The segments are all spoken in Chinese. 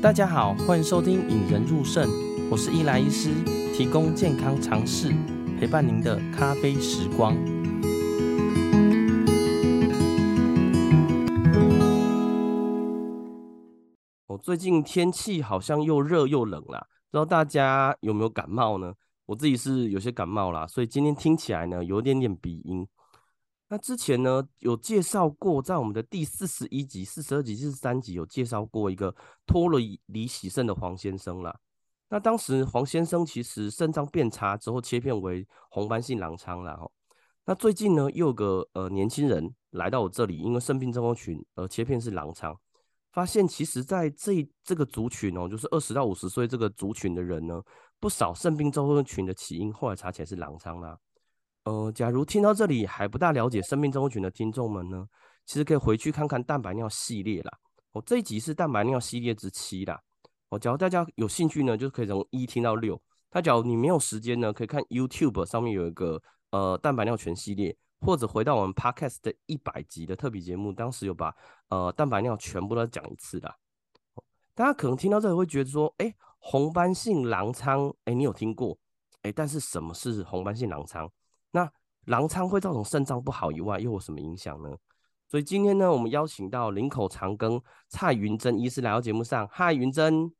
大家好，欢迎收听《引人入胜》，我是伊莱医师，提供健康常识，陪伴您的咖啡时光。我最近天气好像又热又冷啦，不知道大家有没有感冒呢？我自己是有些感冒啦，所以今天听起来呢，有点点鼻音。那之前呢，有介绍过，在我们的第四十一集、四十二集、四十三集有介绍过一个托了离喜肾的黄先生啦。那当时黄先生其实肾脏变差之后切片为红斑性狼疮啦。那最近呢，又有个呃年轻人来到我这里，因为肾病症候群而切片是狼疮，发现其实在这这个族群哦，就是二十到五十岁这个族群的人呢，不少肾病症候群的起因，后来查起来是狼疮啦。呃，假如听到这里还不大了解生命症候群的听众们呢，其实可以回去看看蛋白尿系列啦。我、哦、这一集是蛋白尿系列之七啦。哦，假如大家有兴趣呢，就可以从一听到六。那假如你没有时间呢，可以看 YouTube 上面有一个呃蛋白尿全系列，或者回到我们 Podcast 的一百集的特别节目，当时有把呃蛋白尿全部都讲一次啦。大家可能听到这里会觉得说，哎，红斑性狼疮，哎，你有听过？哎，但是什么是红斑性狼疮？那狼疮会造成肾脏不好以外，又有什么影响呢？所以今天呢，我们邀请到林口长庚蔡云珍医师来到节目上。嗨，云珍。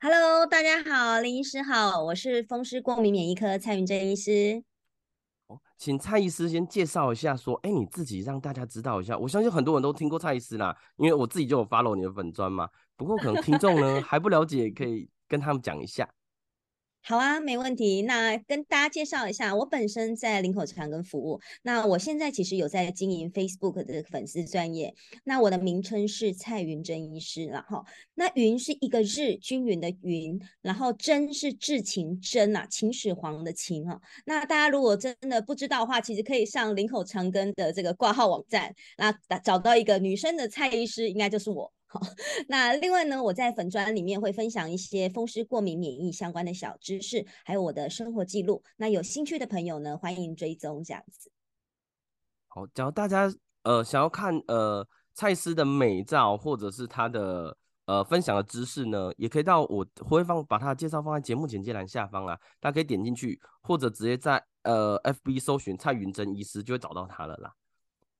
Hello，大家好，林医师好，我是风湿过敏免疫科蔡云珍医师。哦，请蔡医师先介绍一下，说，哎，你自己让大家知道一下。我相信很多人都听过蔡医师啦，因为我自己就有 follow 你的粉专嘛。不过可能听众呢 还不了解，可以跟他们讲一下。好啊，没问题。那跟大家介绍一下，我本身在林口长庚服务。那我现在其实有在经营 Facebook 的粉丝专业。那我的名称是蔡云珍医师，然后那云是一个日均匀的云，然后珍是至情珍啊，秦始皇的秦啊。那大家如果真的不知道的话，其实可以上林口长庚的这个挂号网站，那找到一个女生的蔡医师，应该就是我。好，那另外呢，我在粉专里面会分享一些风湿过敏免疫相关的小知识，还有我的生活记录。那有兴趣的朋友呢，欢迎追踪这样子。好，假如大家呃想要看呃蔡司的美照，或者是他的呃分享的知识呢，也可以到我会放把他的介绍放在节目简介栏下方啊，大家可以点进去，或者直接在呃 FB 搜寻蔡云珍医师，就会找到他了啦。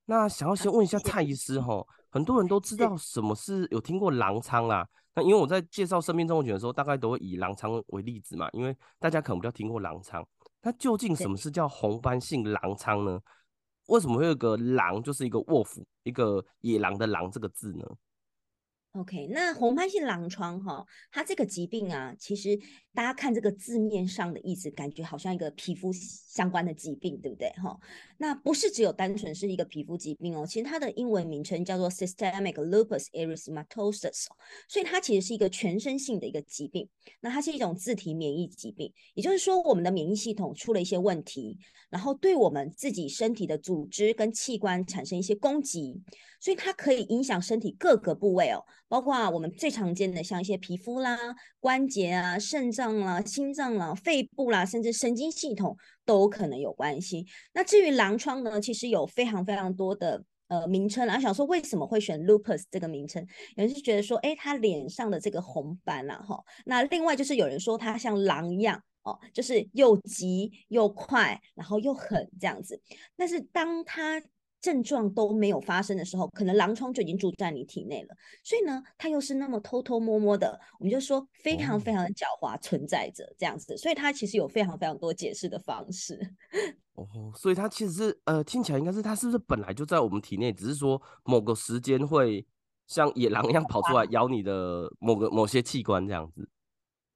那想要先问一下蔡医师哈，很多人都知道什么是有听过狼疮啦。那因为我在介绍生命症候群的时候，大概都会以狼疮为例子嘛，因为大家可能比较听过狼疮。那究竟什么是叫红斑性狼疮呢？为什么会有个狼，就是一个 wolf，一个野狼的狼这个字呢？OK，那红斑性狼疮哈，它这个疾病啊，其实大家看这个字面上的意思，感觉好像一个皮肤相关的疾病，对不对哈？那不是只有单纯是一个皮肤疾病哦，其实它的英文名称叫做 Systemic Lupus Erythematosus，所以它其实是一个全身性的一个疾病。那它是一种自体免疫疾病，也就是说我们的免疫系统出了一些问题，然后对我们自己身体的组织跟器官产生一些攻击。所以它可以影响身体各个部位哦，包括我们最常见的像一些皮肤啦、关节啊、肾脏啦、心脏啦、肺部啦，甚至神经系统都可能有关系。那至于狼疮呢，其实有非常非常多的呃名称，然后想说为什么会选 lupus 这个名称？有人是觉得说，哎，它脸上的这个红斑啦，哈。那另外就是有人说它像狼一样哦，就是又急又快，然后又狠这样子。但是当它症状都没有发生的时候，可能狼疮就已经住在你体内了。所以呢，它又是那么偷偷摸摸的，我们就说非常非常的狡猾存在着这样子。所以它其实有非常非常多解释的方式。哦，所以它其实是呃，听起来应该是它是不是本来就在我们体内，只是说某个时间会像野狼一样跑出来咬你的某个某些器官这样子。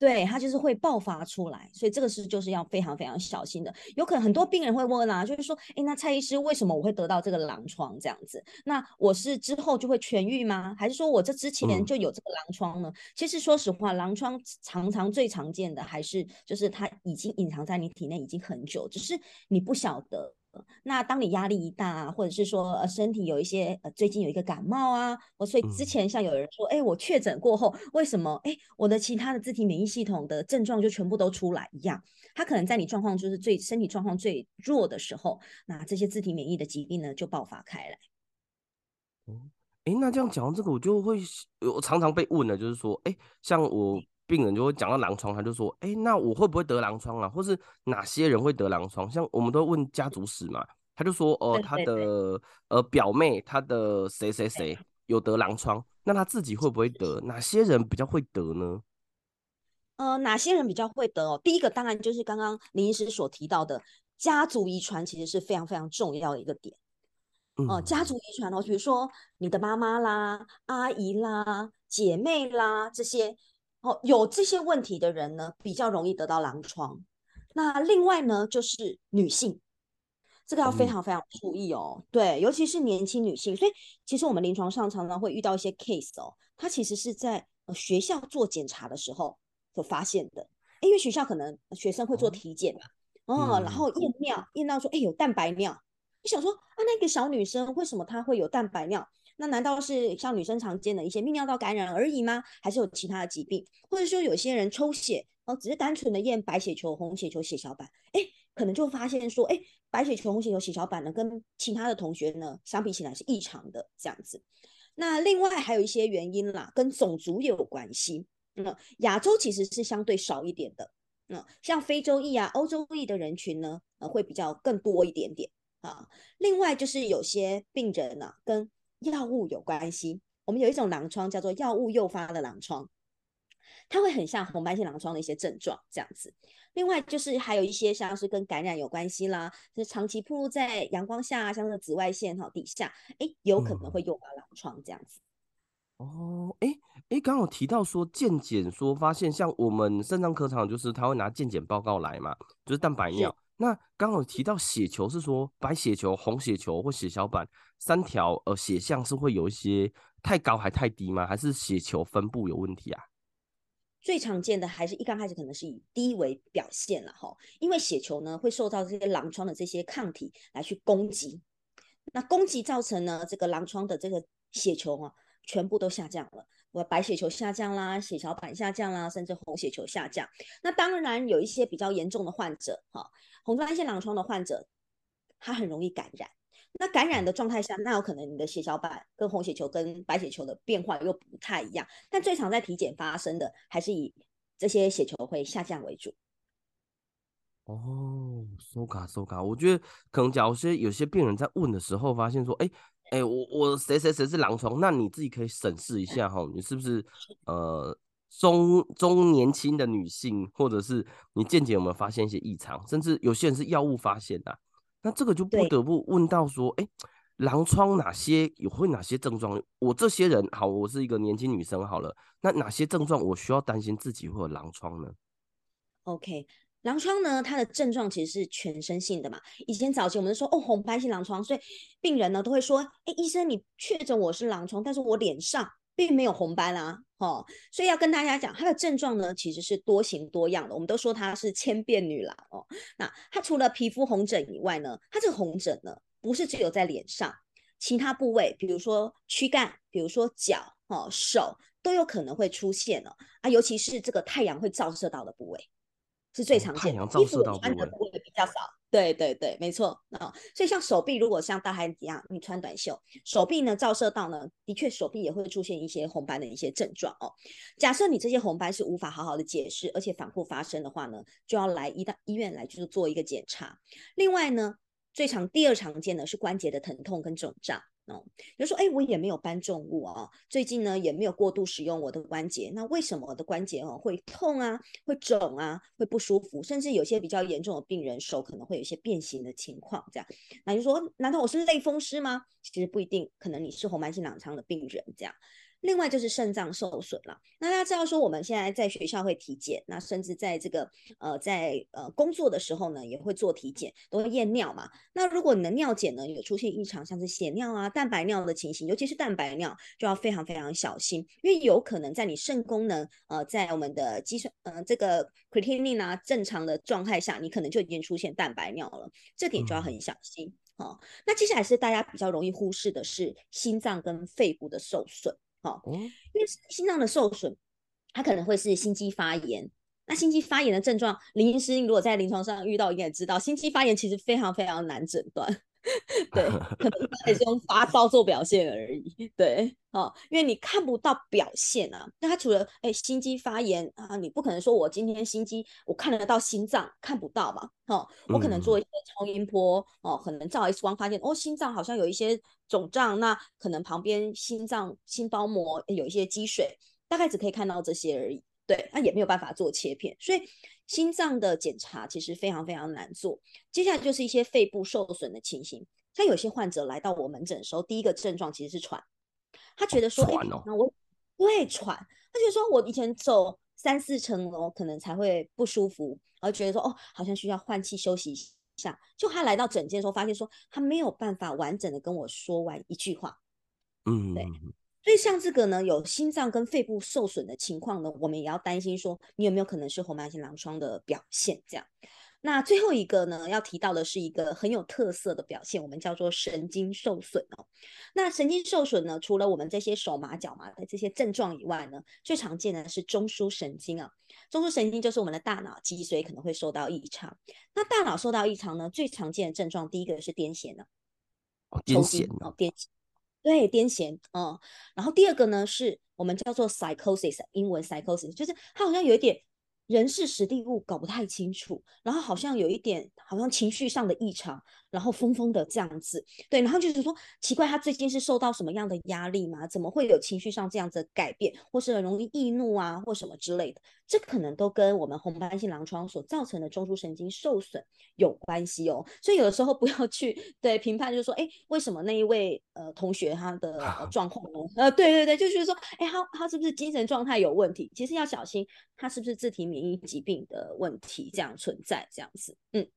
对，它就是会爆发出来，所以这个是就是要非常非常小心的。有可能很多病人会问啊，就是说，哎，那蔡医师为什么我会得到这个狼疮这样子？那我是之后就会痊愈吗？还是说我这之前就有这个狼疮呢？嗯、其实说实话，狼疮常常最常见的还是就是它已经隐藏在你体内已经很久，只是你不晓得。那当你压力一大啊，或者是说呃身体有一些呃最近有一个感冒啊，我所以之前像有人说，哎、嗯，我确诊过后，为什么哎我的其他的自体免疫系统的症状就全部都出来一样？它可能在你状况就是最身体状况最弱的时候，那这些自体免疫的疾病呢就爆发开来。嗯，哎，那这样讲到这个，我就会我常常被问的，就是说，哎，像我病人就会讲到狼疮，他就说，哎，那我会不会得狼疮啊？或是哪些人会得狼疮？像我们都问家族史嘛，他就说，哦，他的呃表妹，他的谁谁谁有得狼疮，那他自己会不会得？哪些人比较会得呢？呃，哪些人比较会得哦？第一个当然就是刚刚林医师所提到的家族遗传，其实是非常非常重要的一个点。哦、呃，家族遗传哦，比如说你的妈妈啦、阿姨啦、姐妹啦这些哦，有这些问题的人呢，比较容易得到狼疮。那另外呢，就是女性，这个要非常非常注意哦。嗯、对，尤其是年轻女性。所以其实我们临床上常常会遇到一些 case 哦，她其实是在呃学校做检查的时候所发现的，因为学校可能学生会做体检嘛，哦，嗯、然后验尿验到说，哎，有蛋白尿。你想说啊，那个小女生为什么她会有蛋白尿？那难道是像女生常见的一些泌尿道感染而已吗？还是有其他的疾病？或者说有些人抽血哦，只是单纯的验白血球、红血球、血小板，哎，可能就发现说，哎，白血球、红血球、血小板呢，跟其他的同学呢相比起来是异常的这样子。那另外还有一些原因啦，跟种族也有关系。嗯，亚洲其实是相对少一点的。嗯，像非洲裔啊、欧洲裔的人群呢，呃，会比较更多一点点。啊，另外就是有些病人呢、啊，跟药物有关系。我们有一种狼疮叫做药物诱发的狼疮，它会很像红斑性狼疮的一些症状这样子。另外就是还有一些像是跟感染有关系啦，就是长期暴露在阳光下，像是紫外线哈底下，哎，有可能会诱发狼疮这样子。嗯、哦，哎哎，刚好提到说健检说发现，像我们肾脏科常就是他会拿健检报告来嘛，就是蛋白尿。那刚好提到血球是说白血球、红血球或血小板三条呃血象是会有一些太高还太低吗？还是血球分布有问题啊？最常见的还是一刚开始可能是以低为表现了哈，因为血球呢会受到这些狼疮的这些抗体来去攻击，那攻击造成呢这个狼疮的这个血球啊全部都下降了。我白血球下降啦，血小板下降啦，甚至红血球下降。那当然有一些比较严重的患者，哈，红斑性狼疮的患者，他很容易感染。那感染的状态下，那有可能你的血小板跟红血球跟白血球的变化又不太一样。但最常在体检发生的，还是以这些血球会下降为主。哦，搜卡搜卡，我觉得可能假如说有些病人在问的时候，发现说，哎。哎、欸，我我谁谁谁是狼疮？那你自己可以审视一下哈，你是不是呃中中年轻的女性，或者是你健检有没有发现一些异常？甚至有些人是药物发现的、啊，那这个就不得不问到说，哎、欸，狼疮哪些有会哪些症状？我这些人好，我是一个年轻女生好了，那哪些症状我需要担心自己会有狼疮呢？OK。狼疮呢，它的症状其实是全身性的嘛。以前早期我们说哦，红斑性狼疮，所以病人呢都会说，哎，医生你确诊我是狼疮，但是我脸上并没有红斑啊，哦，所以要跟大家讲，它的症状呢其实是多型多样的。我们都说它是千变女郎哦。那它除了皮肤红疹以外呢，它这个红疹呢不是只有在脸上，其他部位，比如说躯干，比如说脚，哦，手都有可能会出现了啊，尤其是这个太阳会照射到的部位。是最常见的，衣服穿的部位比较少。对对对，没错啊、哦。所以像手臂，如果像大孩子一样，你穿短袖，手臂呢照射到呢，的确手臂也会出现一些红斑的一些症状哦。假设你这些红斑是无法好好的解释，而且反复发生的话呢，就要来医大医院来就是做一个检查。另外呢，最常第二常见的是关节的疼痛跟肿胀。哦，比如说，哎，我也没有搬重物啊，最近呢也没有过度使用我的关节，那为什么我的关节哦会痛啊，会肿啊，会不舒服，甚至有些比较严重的病人手可能会有一些变形的情况，这样，那就说，难道我是类风湿吗？其实不一定，可能你是红斑性狼疮的病人，这样。另外就是肾脏受损了。那大家知道说，我们现在在学校会体检，那甚至在这个呃在呃工作的时候呢，也会做体检，都会验尿嘛。那如果你的尿检呢有出现异常，像是血尿啊、蛋白尿的情形，尤其是蛋白尿，就要非常非常小心，因为有可能在你肾功能呃在我们的计算呃这个 creatinine 啊正常的状态下，你可能就已经出现蛋白尿了，这点就要很小心。哦，那接下来是大家比较容易忽视的是心脏跟肺部的受损。好，因为心脏的受损，它可能会是心肌发炎。那心肌发炎的症状，林医师如果在临床上遇到，应该也知道，心肌发炎其实非常非常难诊断。对，可能他也是用发烧做表现而已。对，哦，因为你看不到表现啊。那他除了哎心肌发炎啊，你不可能说我今天心肌我看得到心脏看不到嘛？哦，我可能做一些超音波哦，可能照 X 光发现哦心脏好像有一些肿胀，那可能旁边心脏心包膜有一些积水，大概只可以看到这些而已。对，那也没有办法做切片，所以心脏的检查其实非常非常难做。接下来就是一些肺部受损的情形。像有些患者来到我门诊的时候，第一个症状其实是喘，他觉得说，哎、哦，那、欸、我会喘，他觉得说我以前走三四层楼可能才会不舒服，而觉得说，哦，好像需要换气休息一下。就他来到诊间的时候，发现说他没有办法完整的跟我说完一句话，嗯，对。所以像这个呢，有心脏跟肺部受损的情况呢，我们也要担心说，你有没有可能是红斑性狼疮的表现？这样。那最后一个呢，要提到的是一个很有特色的表现，我们叫做神经受损哦。那神经受损呢，除了我们这些手麻脚麻的这些症状以外呢，最常见的是中枢神经啊。中枢神经就是我们的大脑脊髓可能会受到异常。那大脑受到异常呢，最常见的症状，第一个是癫痫呢，癫痫哦，癫痫。对，癫痫，嗯，然后第二个呢，是我们叫做 psychosis，英文 psychosis，就是他好像有一点人事实地物搞不太清楚，然后好像有一点好像情绪上的异常。然后疯疯的这样子，对，然后就是说奇怪，他最近是受到什么样的压力吗？怎么会有情绪上这样子的改变，或是很容易易怒啊，或什么之类的？这可能都跟我们红斑性狼疮所造成的中枢神经受损有关系哦。所以有的时候不要去对评判，就是说，哎，为什么那一位呃同学他的、呃、状况呢？呃，对对对，就是说，哎，他他是不是精神状态有问题？其实要小心，他是不是自体免疫疾病的问题这样存在这样子，嗯。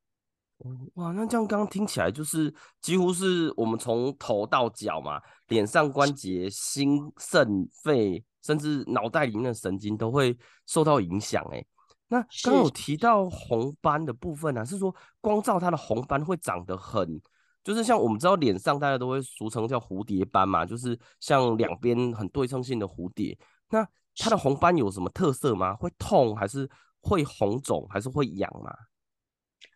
哇，那这样刚刚听起来就是几乎是我们从头到脚嘛，脸上关节、心、肾、肺，甚至脑袋里面的神经都会受到影响。哎，那刚刚有提到红斑的部分呢、啊，是说光照它的红斑会长得很，就是像我们知道脸上大家都会俗称叫蝴蝶斑嘛，就是像两边很对称性的蝴蝶。那它的红斑有什么特色吗？会痛还是会红肿还是会痒吗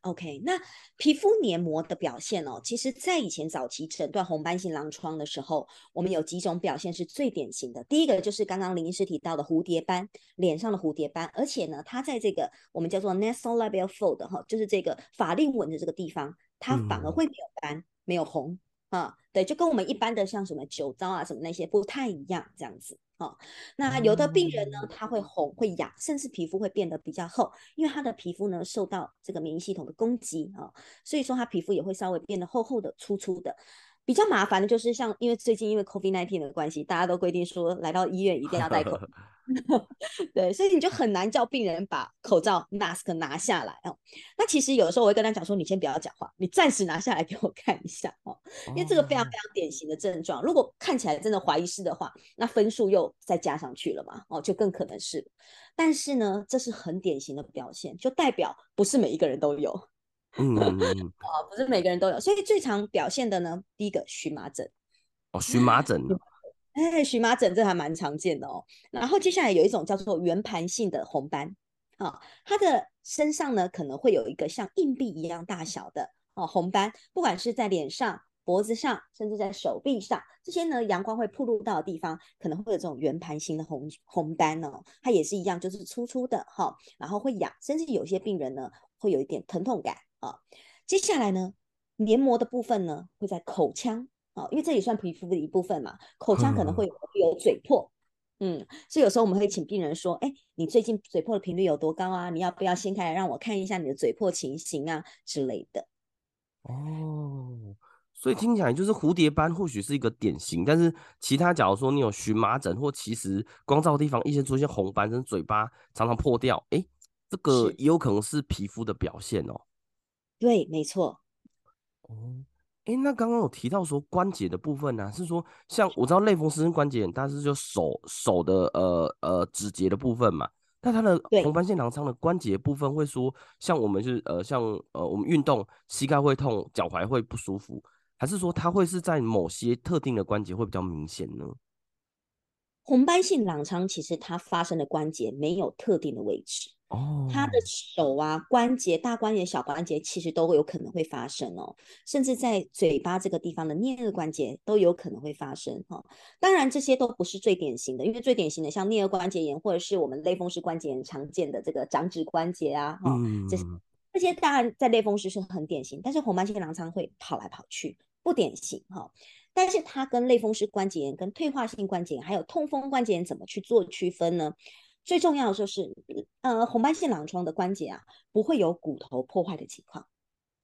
？OK，那皮肤黏膜的表现哦，其实，在以前早期诊断红斑性狼疮的时候，我们有几种表现是最典型的。第一个就是刚刚林医师提到的蝴蝶斑，脸上的蝴蝶斑，而且呢，它在这个我们叫做 nasolabial fold 哈，就是这个法令纹的这个地方，它反而会没有斑，嗯、没有红啊，对，就跟我们一般的像什么酒糟啊什么那些不太一样，这样子。哦，那有的病人呢，他会红、会痒，甚至皮肤会变得比较厚，因为他的皮肤呢受到这个免疫系统的攻击啊，所以说他皮肤也会稍微变得厚厚的、粗粗的。比较麻烦的就是像，因为最近因为 COVID-19 的关系，大家都规定说来到医院一定要戴口罩。对，所以你就很难叫病人把口罩 mask 拿下来哦。那其实有的时候我会跟他讲说，你先不要讲话，你暂时拿下来给我看一下哦，因为这个非常非常典型的症状。如果看起来真的怀疑是的话，那分数又再加上去了嘛，哦，就更可能是。但是呢，这是很典型的表现，就代表不是每一个人都有。嗯，哦，不是每个人都有，所以最常表现的呢，第一个荨麻疹。哦，荨麻疹。哎，荨麻疹这还蛮常见的哦。然后接下来有一种叫做圆盘性的红斑，啊、哦，它的身上呢可能会有一个像硬币一样大小的哦红斑，不管是在脸上、脖子上，甚至在手臂上，这些呢阳光会曝露到的地方，可能会有这种圆盘型的红红斑哦。它也是一样，就是粗粗的哈、哦，然后会痒，甚至有些病人呢会有一点疼痛感啊、哦。接下来呢，黏膜的部分呢会在口腔。啊，因为这也算皮肤的一部分嘛，口腔可能会有，有嘴破，嗯，所以有时候我们会请病人说，哎，你最近嘴破的频率有多高啊？你要不要掀开来让我看一下你的嘴破情形啊之类的？哦，所以听起来就是蝴蝶斑或许是一个典型，但是其他假如说你有荨麻疹，或其实光照的地方一些出现红斑，跟嘴巴常常破掉，哎，这个也有可能是皮肤的表现哦。对，没错。哦。哎，那刚刚有提到说关节的部分呢、啊，是说像我知道类风湿性关节炎，但是就手手的呃呃指节的部分嘛。那它的红斑性狼疮的关节部分会说，像我们是呃像呃我们运动膝盖会痛，脚踝会不舒服，还是说它会是在某些特定的关节会比较明显呢？红斑性狼疮其实它发生的关节没有特定的位置，哦，他的手啊、关节、大关节、小关节其实都有可能会发生哦，甚至在嘴巴这个地方的颞颌关节都有可能会发生哈、哦。当然这些都不是最典型的，因为最典型的像颞颌关节炎或者是我们类风湿关节炎常见的这个掌指关节啊，哈、哦，嗯、这些这些当然在类风湿是很典型，但是红斑性狼疮会跑来跑去，不典型哈、哦。但是它跟类风湿关节炎、跟退化性关节炎还有痛风关节炎怎么去做区分呢？最重要的就是，呃，红斑性狼疮的关节啊，不会有骨头破坏的情况，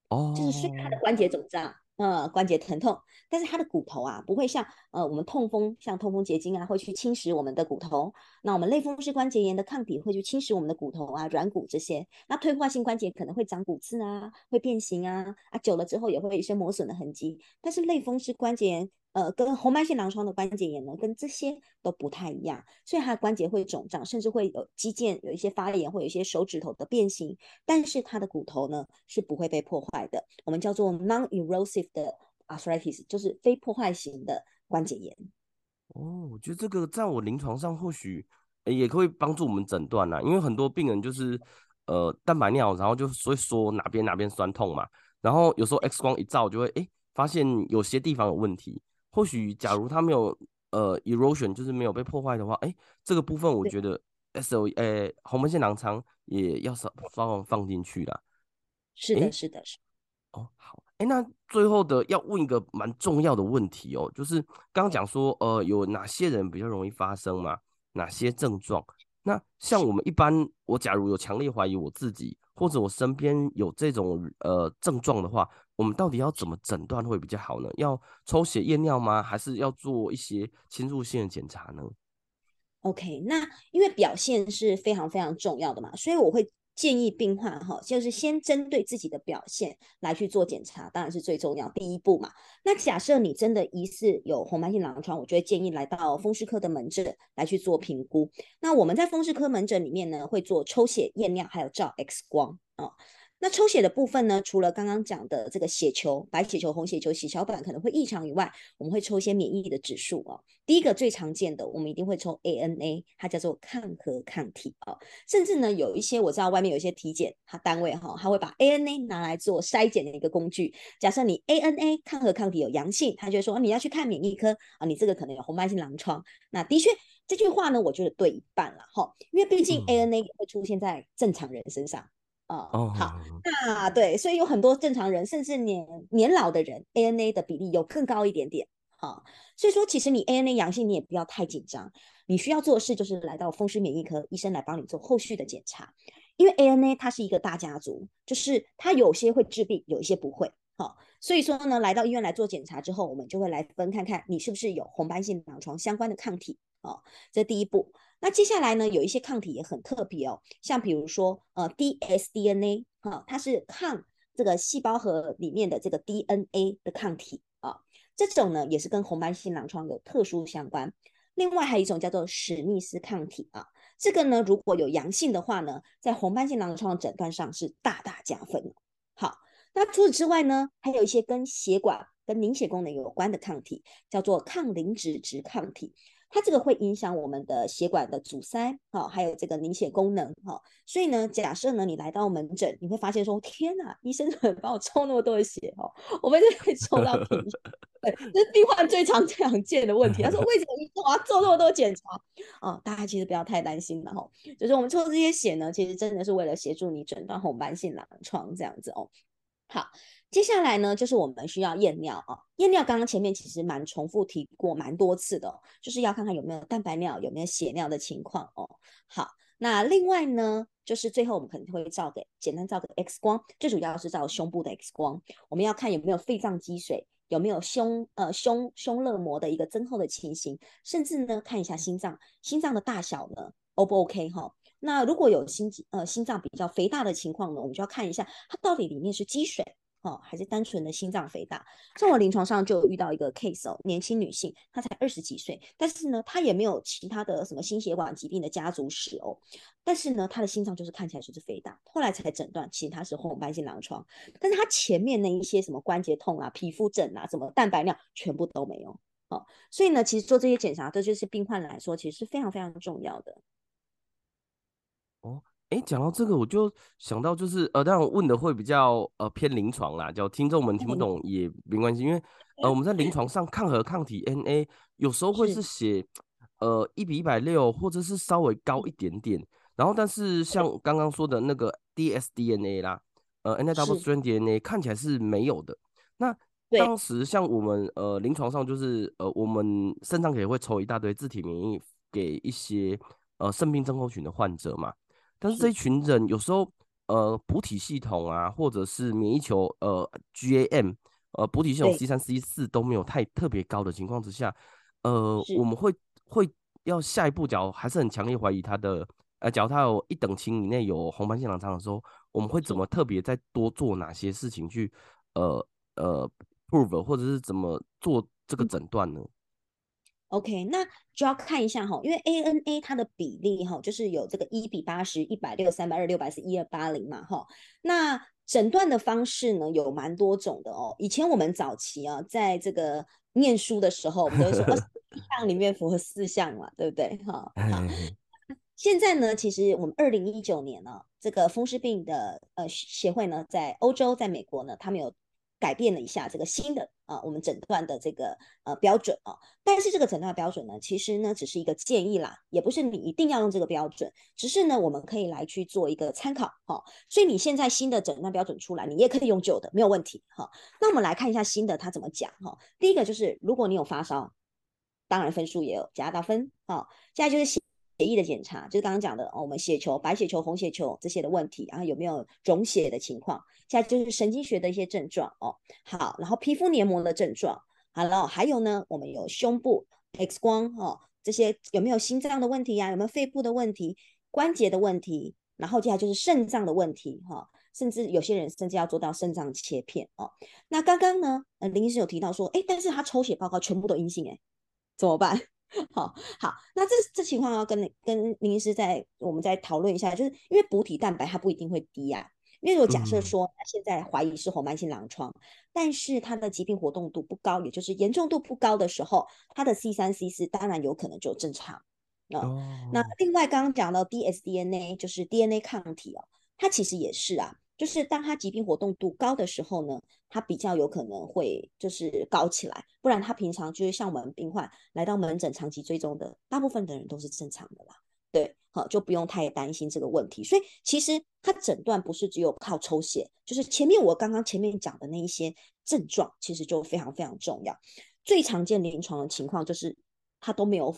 哦，就是虽然它的关节肿胀，呃，关节疼痛，但是它的骨头啊，不会像呃我们痛风，像痛风结晶啊，会去侵蚀我们的骨头。那我们类风湿关节炎的抗体会去侵蚀我们的骨头啊、软骨这些。那退化性关节可能会长骨刺啊，会变形啊，啊，久了之后也会有一些磨损的痕迹。但是类风湿关节炎。呃，跟红斑性狼疮的关节炎呢，跟这些都不太一样，所以它的关节会肿胀，甚至会有肌腱有一些发炎，会有一些手指头的变形，但是它的骨头呢是不会被破坏的，我们叫做 non-erosive 的 arthritis，就是非破坏型的关节炎。哦，我觉得这个在我临床上或许也可以帮助我们诊断呐，因为很多病人就是呃蛋白尿，然后就所以说哪边哪边酸痛嘛，然后有时候 X 光一照就会哎发现有些地方有问题。或许，假如它没有呃 erosion，就是没有被破坏的话，哎，这个部分我觉得 S O 呃红斑线囊疮也要稍稍微放进去啦。是的，是的，是。哦，好，哎，那最后的要问一个蛮重要的问题哦，就是刚刚讲说呃有哪些人比较容易发生嘛？哪些症状？那像我们一般，我假如有强烈怀疑我自己或者我身边有这种呃症状的话。我们到底要怎么诊断会比较好呢？要抽血验尿吗？还是要做一些侵入性的检查呢？OK，那因为表现是非常非常重要的嘛，所以我会建议病患哈，就是先针对自己的表现来去做检查，当然是最重要第一步嘛。那假设你真的疑似有红斑性狼疮，我就会建议来到风湿科的门诊来去做评估。那我们在风湿科门诊里面呢，会做抽血验尿，还有照 X 光啊。那抽血的部分呢，除了刚刚讲的这个血球、白血球、红血球、血小板可能会异常以外，我们会抽一些免疫的指数哦。第一个最常见的，我们一定会抽 ANA，它叫做抗核抗体哦。甚至呢，有一些我知道外面有一些体检它单位哈，它会把 ANA 拿来做筛检的一个工具。假设你 ANA 抗核抗体有阳性，他就会说你要去看免疫科啊，你这个可能有红斑性狼疮。那的确这句话呢，我觉得对一半了哈，因为毕竟 ANA 也会出现在正常人身上。哦，哦好，那对，所以有很多正常人，甚至年年老的人，ANA 的比例有更高一点点。好、哦，所以说其实你 ANA 阳性，你也不要太紧张。你需要做的事就是来到风湿免疫科，医生来帮你做后续的检查。因为 ANA 它是一个大家族，就是它有些会治病，有一些不会。好、哦，所以说呢，来到医院来做检查之后，我们就会来分看看你是不是有红斑性狼疮相关的抗体。哦，这第一步。那接下来呢，有一些抗体也很特别哦，像比如说呃 dsDNA 啊、哦，它是抗这个细胞核里面的这个 DNA 的抗体啊、这种呢也是跟红斑性狼疮有特殊相关。另外还有一种叫做史密斯抗体啊，这个呢如果有阳性的话呢，在红斑性狼疮的诊断上是大大加分。好，那除此之外呢，还有一些跟血管跟凝血功能有关的抗体，叫做抗磷脂质抗体。它这个会影响我们的血管的阻塞，哈，还有这个凝血功能，哈，所以呢，假设呢你来到门诊，你会发现说，天哪，医生怎么帮我抽那么多的血，哈，我们就会抽到贫血，对，这是病患最常常见的问题。他说，为什么医生要做那么多检查？哦，大家其实不要太担心了，哈，就是我们抽这些血呢，其实真的是为了协助你诊断红斑性狼疮这样子哦。好。接下来呢，就是我们需要验尿啊。验尿刚刚前面其实蛮重复提过蛮多次的，就是要看看有没有蛋白尿，有没有血尿的情况哦。好，那另外呢，就是最后我们可能会照个简单照个 X 光，最主要是照胸部的 X 光，我们要看有没有肺脏积水，有没有胸呃胸胸肋膜的一个增厚的情形，甚至呢看一下心脏，心脏的大小呢 O 不 OK 哈？那如果有心呃心脏比较肥大的情况呢，我们就要看一下它到底里面是积水。哦，还是单纯的心脏肥大。像我临床上就遇到一个 case 哦，年轻女性，她才二十几岁，但是呢，她也没有其他的什么心血管疾病的家族史哦。但是呢，她的心脏就是看起来就是肥大，后来才诊断其实她是红斑性狼疮。但是她前面那一些什么关节痛啊、皮肤疹啊、什么蛋白尿全部都没有。哦，所以呢，其实做这些检查，这就是病患来说，其实是非常非常重要的。哦，诶，哎，讲到这个，我就想到就是呃，当然问的会比较呃偏临床啦，叫听众们听不懂也没关系，因为呃我们在临床上抗核抗体 NA 有时候会是。写呃一比一百六，或者是稍微高一点点，然后但是像刚刚说的那个 dsDNA 啦，呃 NA double strand DNA 看起来是没有的。那当时像我们呃临床上就是呃我们肾脏也会抽一大堆自体免疫给一些呃肾病症候群的患者嘛。但是这一群人有时候，呃，补体系统啊，或者是免疫球，呃，GAM，呃，补体系统 C 三、C 四都没有太特别高的情况之下，呃，我们会会要下一步，假如还是很强烈怀疑他的，呃，假如他有一等亲以内有红斑性狼疮的时候，我们会怎么特别再多做哪些事情去，呃呃，prove 或者是怎么做这个诊断呢？OK，那就要看一下哈，因为 ANA 它的比例哈，就是有这个一比八十、一百六、三百二、六百是一二八零嘛哈。那诊断的方式呢，有蛮多种的哦。以前我们早期啊，在这个念书的时候，我们都会说二十一项里面符合四项嘛，对不对哈？好，现在呢，其实我们二零一九年呢，这个风湿病的呃协会呢，在欧洲、在美国呢，他们有。改变了一下这个新的啊，我们诊断的这个呃标准啊，但是这个诊断标准呢，其实呢只是一个建议啦，也不是你一定要用这个标准，只是呢我们可以来去做一个参考哈。所以你现在新的诊断标准出来，你也可以用旧的，没有问题哈。那我们来看一下新的它怎么讲哈。第一个就是如果你有发烧，当然分数也有加到分啊。现在就是。血液的检查就是刚刚讲的哦，我们血球、白血球、红血球这些的问题，然后有没有肿血的情况？现在就是神经学的一些症状哦。好，然后皮肤黏膜的症状，好了，还有呢，我们有胸部 X 光哦，这些有没有心脏的问题呀、有没有肺部的问题、关节的问题？然后接下来就是肾脏的问题哈、哦，甚至有些人甚至要做到肾脏切片哦。那刚刚呢，呃，林医师有提到说，哎，但是他抽血报告全部都阴性，哎，怎么办？好好，那这这情况要跟跟林医师再我们再讨论一下，就是因为补体蛋白它不一定会低啊，因为如果假设说他现在怀疑是红斑性狼疮，嗯、但是他的疾病活动度不高，也就是严重度不高的时候，他的 C 三 C 四当然有可能就正常。哦、那另外刚刚讲到 dsDNA 就是 DNA 抗体哦，它其实也是啊。就是当他疾病活动度高的时候呢，他比较有可能会就是高起来，不然他平常就是像我们病患来到门诊长期追踪的，大部分的人都是正常的啦，对，好，就不用太担心这个问题。所以其实他诊断不是只有靠抽血，就是前面我刚刚前面讲的那一些症状，其实就非常非常重要。最常见临床的情况就是他都没有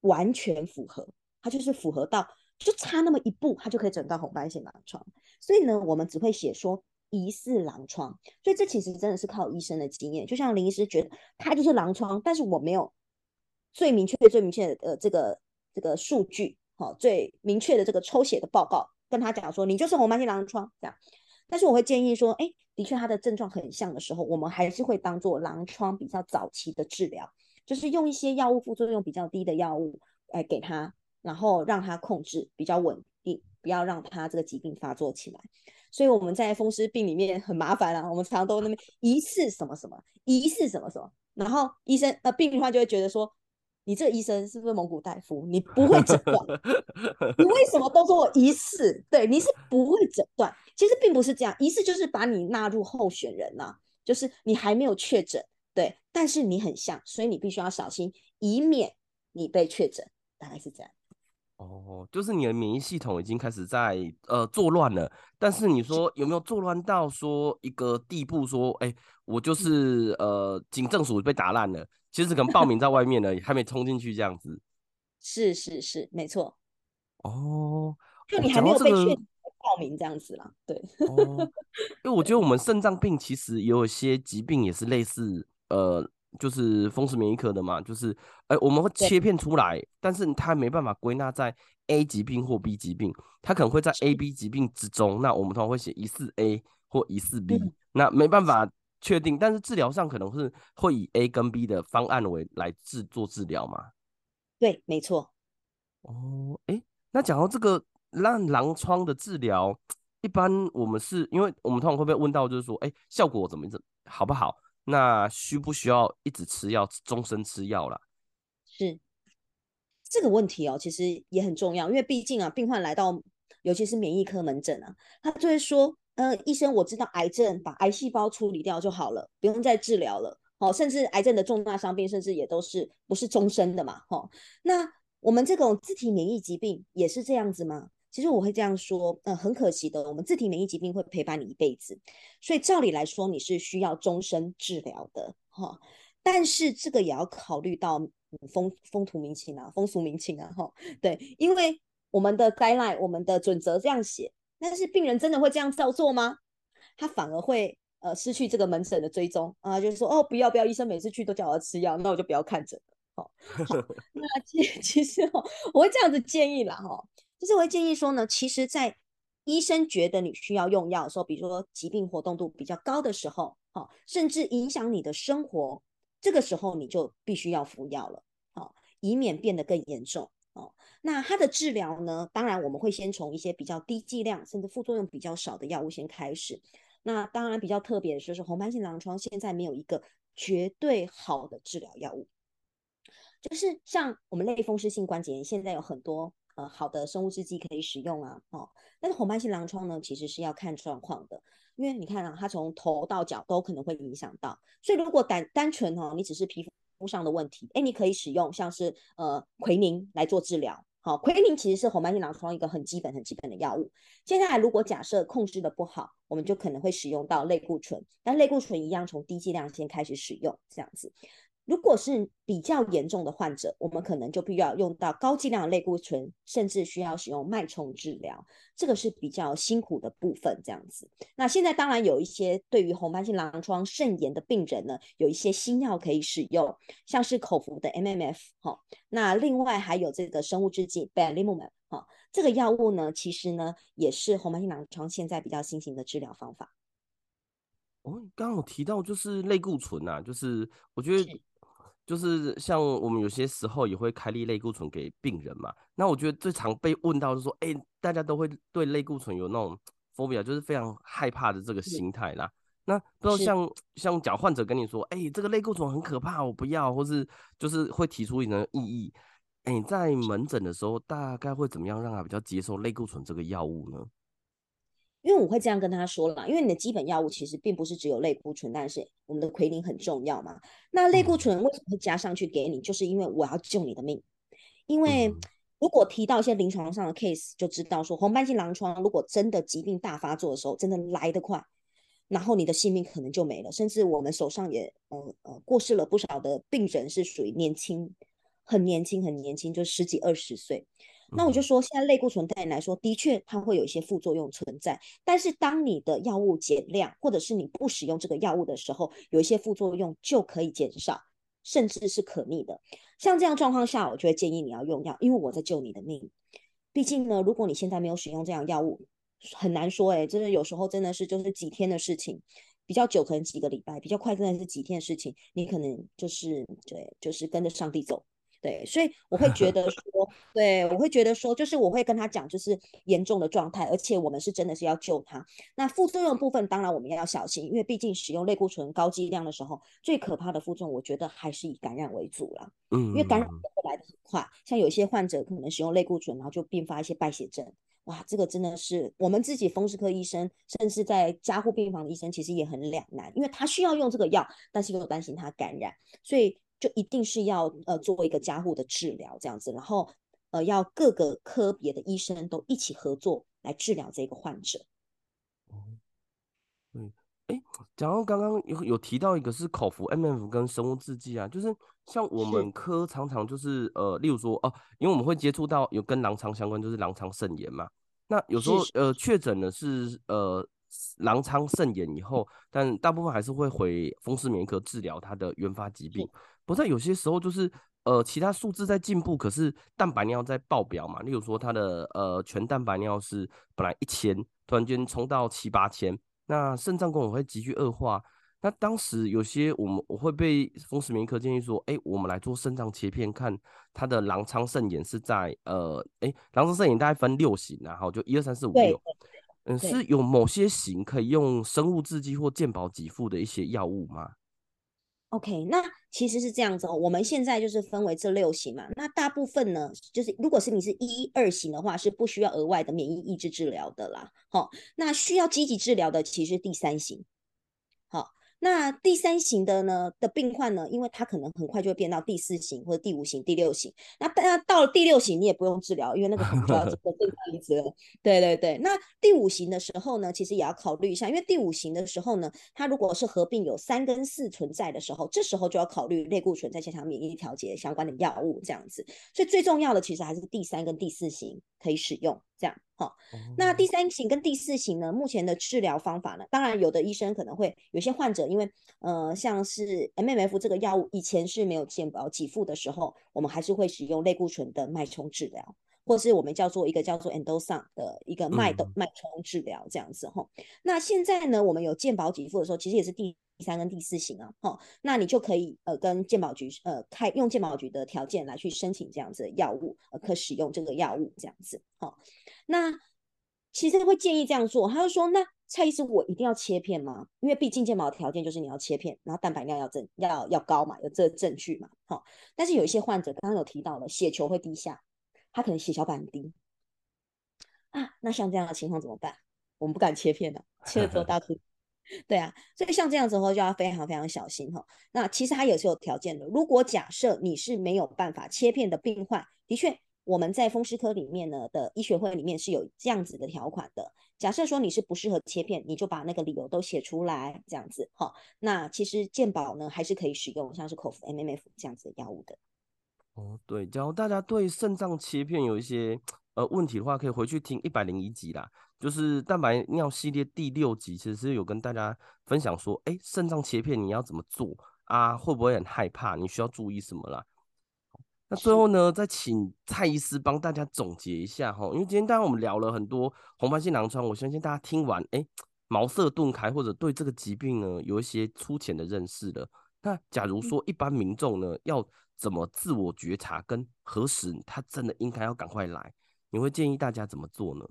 完全符合，他就是符合到。就差那么一步，他就可以诊断红斑性狼疮。所以呢，我们只会写说疑似狼疮。所以这其实真的是靠医生的经验。就像林医师觉得他就是狼疮，但是我没有最明确、最明确的呃这个这个数据，好，最明确的这个抽血的报告跟他讲说你就是红斑性狼疮这样。但是我会建议说，哎，的确他的症状很像的时候，我们还是会当做狼疮比较早期的治疗，就是用一些药物副作用比较低的药物来给他。然后让它控制比较稳定，不要让它这个疾病发作起来。所以我们在风湿病里面很麻烦啊，我们常常都那边疑似什么什么，疑似什么什么，然后医生呃病患就会觉得说，你这个医生是不是蒙古大夫？你不会诊断，你为什么都说我疑似？对，你是不会诊断，其实并不是这样，疑似就是把你纳入候选人呐、啊，就是你还没有确诊，对，但是你很像，所以你必须要小心，以免你被确诊，大概是这样。哦，就是你的免疫系统已经开始在呃作乱了，但是你说有没有作乱到说一个地步说，哎，我就是呃警政署被打烂了，其实可能报名在外面呢，还没冲进去这样子。是是是，没错。哦，就你还没有被确报名这样子啦，对。哦，因为我觉得我们肾脏病其实也有一些疾病也是类似呃。就是风湿免疫科的嘛，就是，哎、欸，我们会切片出来，但是它没办法归纳在 A 疾病或 B 疾病，它可能会在 A、B 疾病之中。那我们通常会写疑似 A 或疑似 B，嗯、那没办法确定，但是治疗上可能是会以 A 跟 B 的方案为来治做治疗嘛。对，没错。哦，哎、欸，那讲到这个让狼疮的治疗，一般我们是因为我们通常会被问到，就是说，哎、欸，效果怎么怎好不好？那需不需要一直吃药，终身吃药啦？是这个问题哦，其实也很重要，因为毕竟啊，病患来到尤其是免疫科门诊啊，他就会说，呃，医生，我知道癌症把癌细胞处理掉就好了，不用再治疗了。好，甚至癌症的重大伤病，甚至也都是不是终身的嘛？哈，那我们这种自体免疫疾病也是这样子吗？其实我会这样说，嗯，很可惜的，我们自体免疫疾病会陪伴你一辈子，所以照理来说你是需要终身治疗的，哈。但是这个也要考虑到风风土民情啊，风俗民情啊，哈，对，因为我们的 guideline，我们的准则这样写，但是病人真的会这样照做吗？他反而会。呃，失去这个门诊的追踪啊，就是说，哦，不要不要，医生每次去都叫我吃药，那我就不要看诊了。好，好，那其其实哦，我会这样子建议啦，哈，就是我会建议说呢，其实，在医生觉得你需要用药的时候，比如说疾病活动度比较高的时候，好，甚至影响你的生活，这个时候你就必须要服药了，好，以免变得更严重。哦，那它的治疗呢，当然我们会先从一些比较低剂量，甚至副作用比较少的药物先开始。那当然比较特别的就是红斑性狼疮现在没有一个绝对好的治疗药物，就是像我们类风湿性关节炎现在有很多呃好的生物制剂可以使用啊，哦，但是红斑性狼疮呢其实是要看状况的，因为你看啊，它从头到脚都可能会影响到，所以如果单单纯哦，你只是皮肤上的问题，哎，你可以使用像是呃奎宁来做治疗。好，奎宁其实是红斑性狼疮一个很基本、很基本的药物。接下来，如果假设控制的不好，我们就可能会使用到类固醇。但类固醇一样从低剂量先开始使用，这样子。如果是比较严重的患者，我们可能就必须要用到高剂量的类固醇，甚至需要使用脉冲治疗。这个是比较辛苦的部分，这样子。那现在当然有一些对于红斑性狼疮肾炎的病人呢，有一些新药可以使用，像是口服的 MMF 哈。那另外还有这个生物制剂 Belimumab 哈，这个药物呢，其实呢也是红斑性狼疮现在比较新型的治疗方法。哦，刚刚有提到就是类固醇呐、啊，就是我觉得。就是像我们有些时候也会开立类固醇给病人嘛，那我觉得最常被问到就是说，哎、欸，大家都会对类固醇有那种 phobia，就是非常害怕的这个心态啦。那不知道像像假患者跟你说，哎、欸，这个类固醇很可怕，我不要，或是就是会提出一种异议，哎、欸，在门诊的时候大概会怎么样让他比较接受类固醇这个药物呢？因为我会这样跟他说了，因为你的基本药物其实并不是只有类固醇，但是我们的奎宁很重要嘛。那类固醇为什么会加上去给你？就是因为我要救你的命。因为如果提到一些临床上的 case，就知道说红斑性狼疮如果真的疾病大发作的时候，真的来得快，然后你的性命可能就没了。甚至我们手上也呃呃过世了不少的病人是属于年轻，很年轻很年轻，就十几二十岁。那我就说，现在类固醇对你来说，的确它会有一些副作用存在。但是当你的药物减量，或者是你不使用这个药物的时候，有一些副作用就可以减少，甚至是可逆的。像这样状况下，我就会建议你要用药，因为我在救你的命。毕竟呢，如果你现在没有使用这样药物，很难说哎，真的有时候真的是就是几天的事情，比较久可能几个礼拜，比较快真的是几天的事情，你可能就是对，就是跟着上帝走。对，所以我会觉 得说，对，我会觉得说，就是我会跟他讲，就是严重的状态，而且我们是真的是要救他。那副作用部分，当然我们要小心，因为毕竟使用类固醇高剂量的时候，最可怕的副作用，我觉得还是以感染为主了。嗯，因为感染会来得很快，像有些患者可能使用类固醇，然后就并发一些败血症。哇，这个真的是我们自己风湿科医生，甚至在加护病房的医生，其实也很两难，因为他需要用这个药，但是又担心他感染，所以。就一定是要呃做一个加护的治疗这样子，然后呃要各个科别的医生都一起合作来治疗这个患者。嗯，哎，讲到刚刚有有提到一个是口服 MMF 跟生物制剂啊，就是像我们科常常就是呃，例如说哦，因为我们会接触到有跟狼肠相关，就是狼肠肾炎嘛。那有时候呃确诊的是呃狼疮肾炎以后，但大部分还是会回风湿免疫科治疗它的原发疾病。不在有些时候就是呃，其他数字在进步，可是蛋白尿在爆表嘛。例如说，它的呃全蛋白尿是本来一千，突然间冲到七八千，那肾脏功能会急剧恶化。那当时有些我们我会被风湿免疫科建议说，哎、欸，我们来做肾脏切片，看它的狼疮肾炎是在呃，哎、欸，狼疮肾炎大概分六型，然后就一二三四五六，嗯，是有某些型可以用生物制剂或健保给付的一些药物吗？OK，那其实是这样子哦。我们现在就是分为这六型嘛。那大部分呢，就是如果是你是一二型的话，是不需要额外的免疫抑制治疗的啦。好，那需要积极治疗的，其实第三型。那第三型的呢的病患呢，因为他可能很快就会变到第四型或者第五型、第六型。那大家到了第六型，你也不用治疗，因为那个可能就要这个更一子了。对对对。那第五型的时候呢，其实也要考虑一下，因为第五型的时候呢，它如果是合并有三跟四存在的时候，这时候就要考虑类固醇再加强免疫调节相关的药物这样子。所以最重要的其实还是第三跟第四型可以使用这样。好，那第三型跟第四型呢，目前的治疗方法呢，当然有的医生可能会有些患者，因为呃，像是 MMF 这个药物以前是没有健保给付的时候，我们还是会使用类固醇的脉冲治疗，或是我们叫做一个叫做 Endosan 的一个脉动脉冲治疗这样子哈。那现在呢，我们有健保给付的时候，其实也是第第三跟第四型啊，哈，那你就可以呃跟健保局呃开用健保局的条件来去申请这样子的药物，呃可使用这个药物这样子，哈。那其实会建议这样做，他就说：“那蔡医师，我一定要切片吗？因为毕竟健保的条件就是你要切片，然后蛋白量要正要要高嘛，有这个证据嘛，好。但是有一些患者刚刚有提到了血球会低下，他可能血小板低啊。那像这样的情况怎么办？我们不敢切片的，切了之后大哭。对啊，所以像这样子的话就要非常非常小心哈。那其实它也是有条件的，如果假设你是没有办法切片的病患，的确。”我们在风湿科里面呢的医学会里面是有这样子的条款的。假设说你是不适合切片，你就把那个理由都写出来，这样子哈。那其实健保呢还是可以使用像是口服 MMF 这样子的药物的。哦，对，假如大家对肾脏切片有一些呃问题的话，可以回去听一百零一集啦，就是蛋白尿系列第六集，其实是有跟大家分享说，哎，肾脏切片你要怎么做啊？会不会很害怕？你需要注意什么啦？那最后呢，再请蔡医师帮大家总结一下哈，因为今天当然我们聊了很多红斑性狼疮，我相信大家听完哎、欸，茅塞顿开，或者对这个疾病呢有一些粗浅的认识了。那假如说一般民众呢要怎么自我觉察，跟核实他真的应该要赶快来，你会建议大家怎么做呢？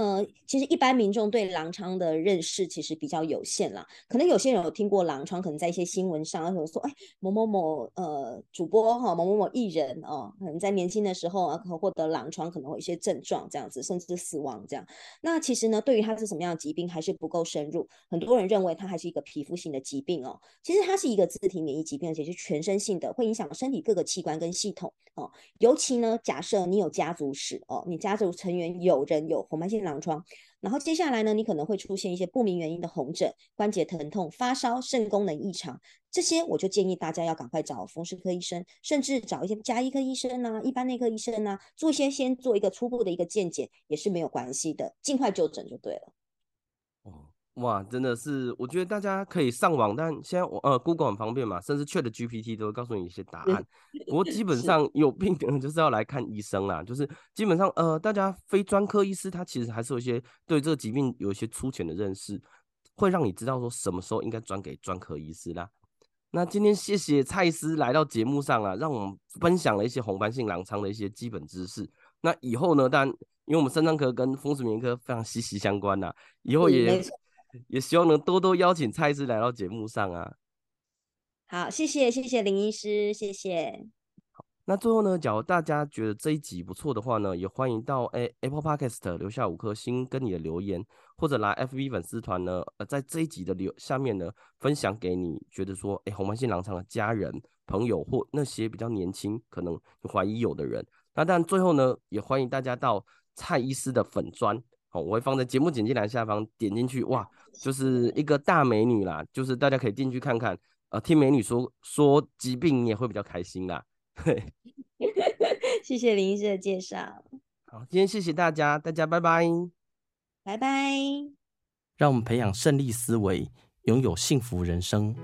呃，其实一般民众对狼疮的认识其实比较有限啦。可能有些人有听过狼疮，可能在一些新闻上，或者说，哎，某某某呃主播哈，某某某艺人哦，可能在年轻的时候啊，可获得狼疮，可能会有一些症状这样子，甚至是死亡这样。那其实呢，对于它是什么样的疾病，还是不够深入。很多人认为它还是一个皮肤性的疾病哦，其实它是一个自体免疫疾病，而且是全身性的，会影响身体各个器官跟系统哦。尤其呢，假设你有家族史哦，你家族成员有人有红斑性狼。狼疮，然后接下来呢，你可能会出现一些不明原因的红疹、关节疼痛、发烧、肾功能异常，这些我就建议大家要赶快找风湿科医生，甚至找一些加医科医生啊、一般内科医生啊，做一些先做一个初步的一个见解也是没有关系的，尽快就诊就对了。哇，真的是，我觉得大家可以上网，但现在我呃，Google 很方便嘛，甚至 ChatGPT 都会告诉你一些答案。不过基本上有病的人就是要来看医生啦，就是基本上呃，大家非专科医师他其实还是有一些对这个疾病有一些粗浅的认识，会让你知道说什么时候应该转给专科医师啦。那今天谢谢蔡医师来到节目上啊，让我们分享了一些红斑性狼疮的一些基本知识。那以后呢，当然因为我们肾脏科跟风湿免疫科非常息息相关呐，以后也。也希望能多多邀请蔡医师来到节目上啊。好，谢谢谢谢林医师，谢谢。好，那最后呢，假如大家觉得这一集不错的话呢，也欢迎到诶 Apple Podcast 留下五颗星跟你的留言，或者来 FB 粉丝团呢，呃，在这一集的留下面呢，分享给你觉得说，诶红斑性狼疮的家人朋友或那些比较年轻可能怀疑有的人。那但最后呢，也欢迎大家到蔡医师的粉专。好，我会放在节目简介栏下方，点进去，哇，就是一个大美女啦，就是大家可以进去看看，呃，听美女说说疾病，你也会比较开心啦。对，谢谢林医师的介绍。好，今天谢谢大家，大家拜拜，拜拜。让我们培养胜利思维，拥有幸福人生。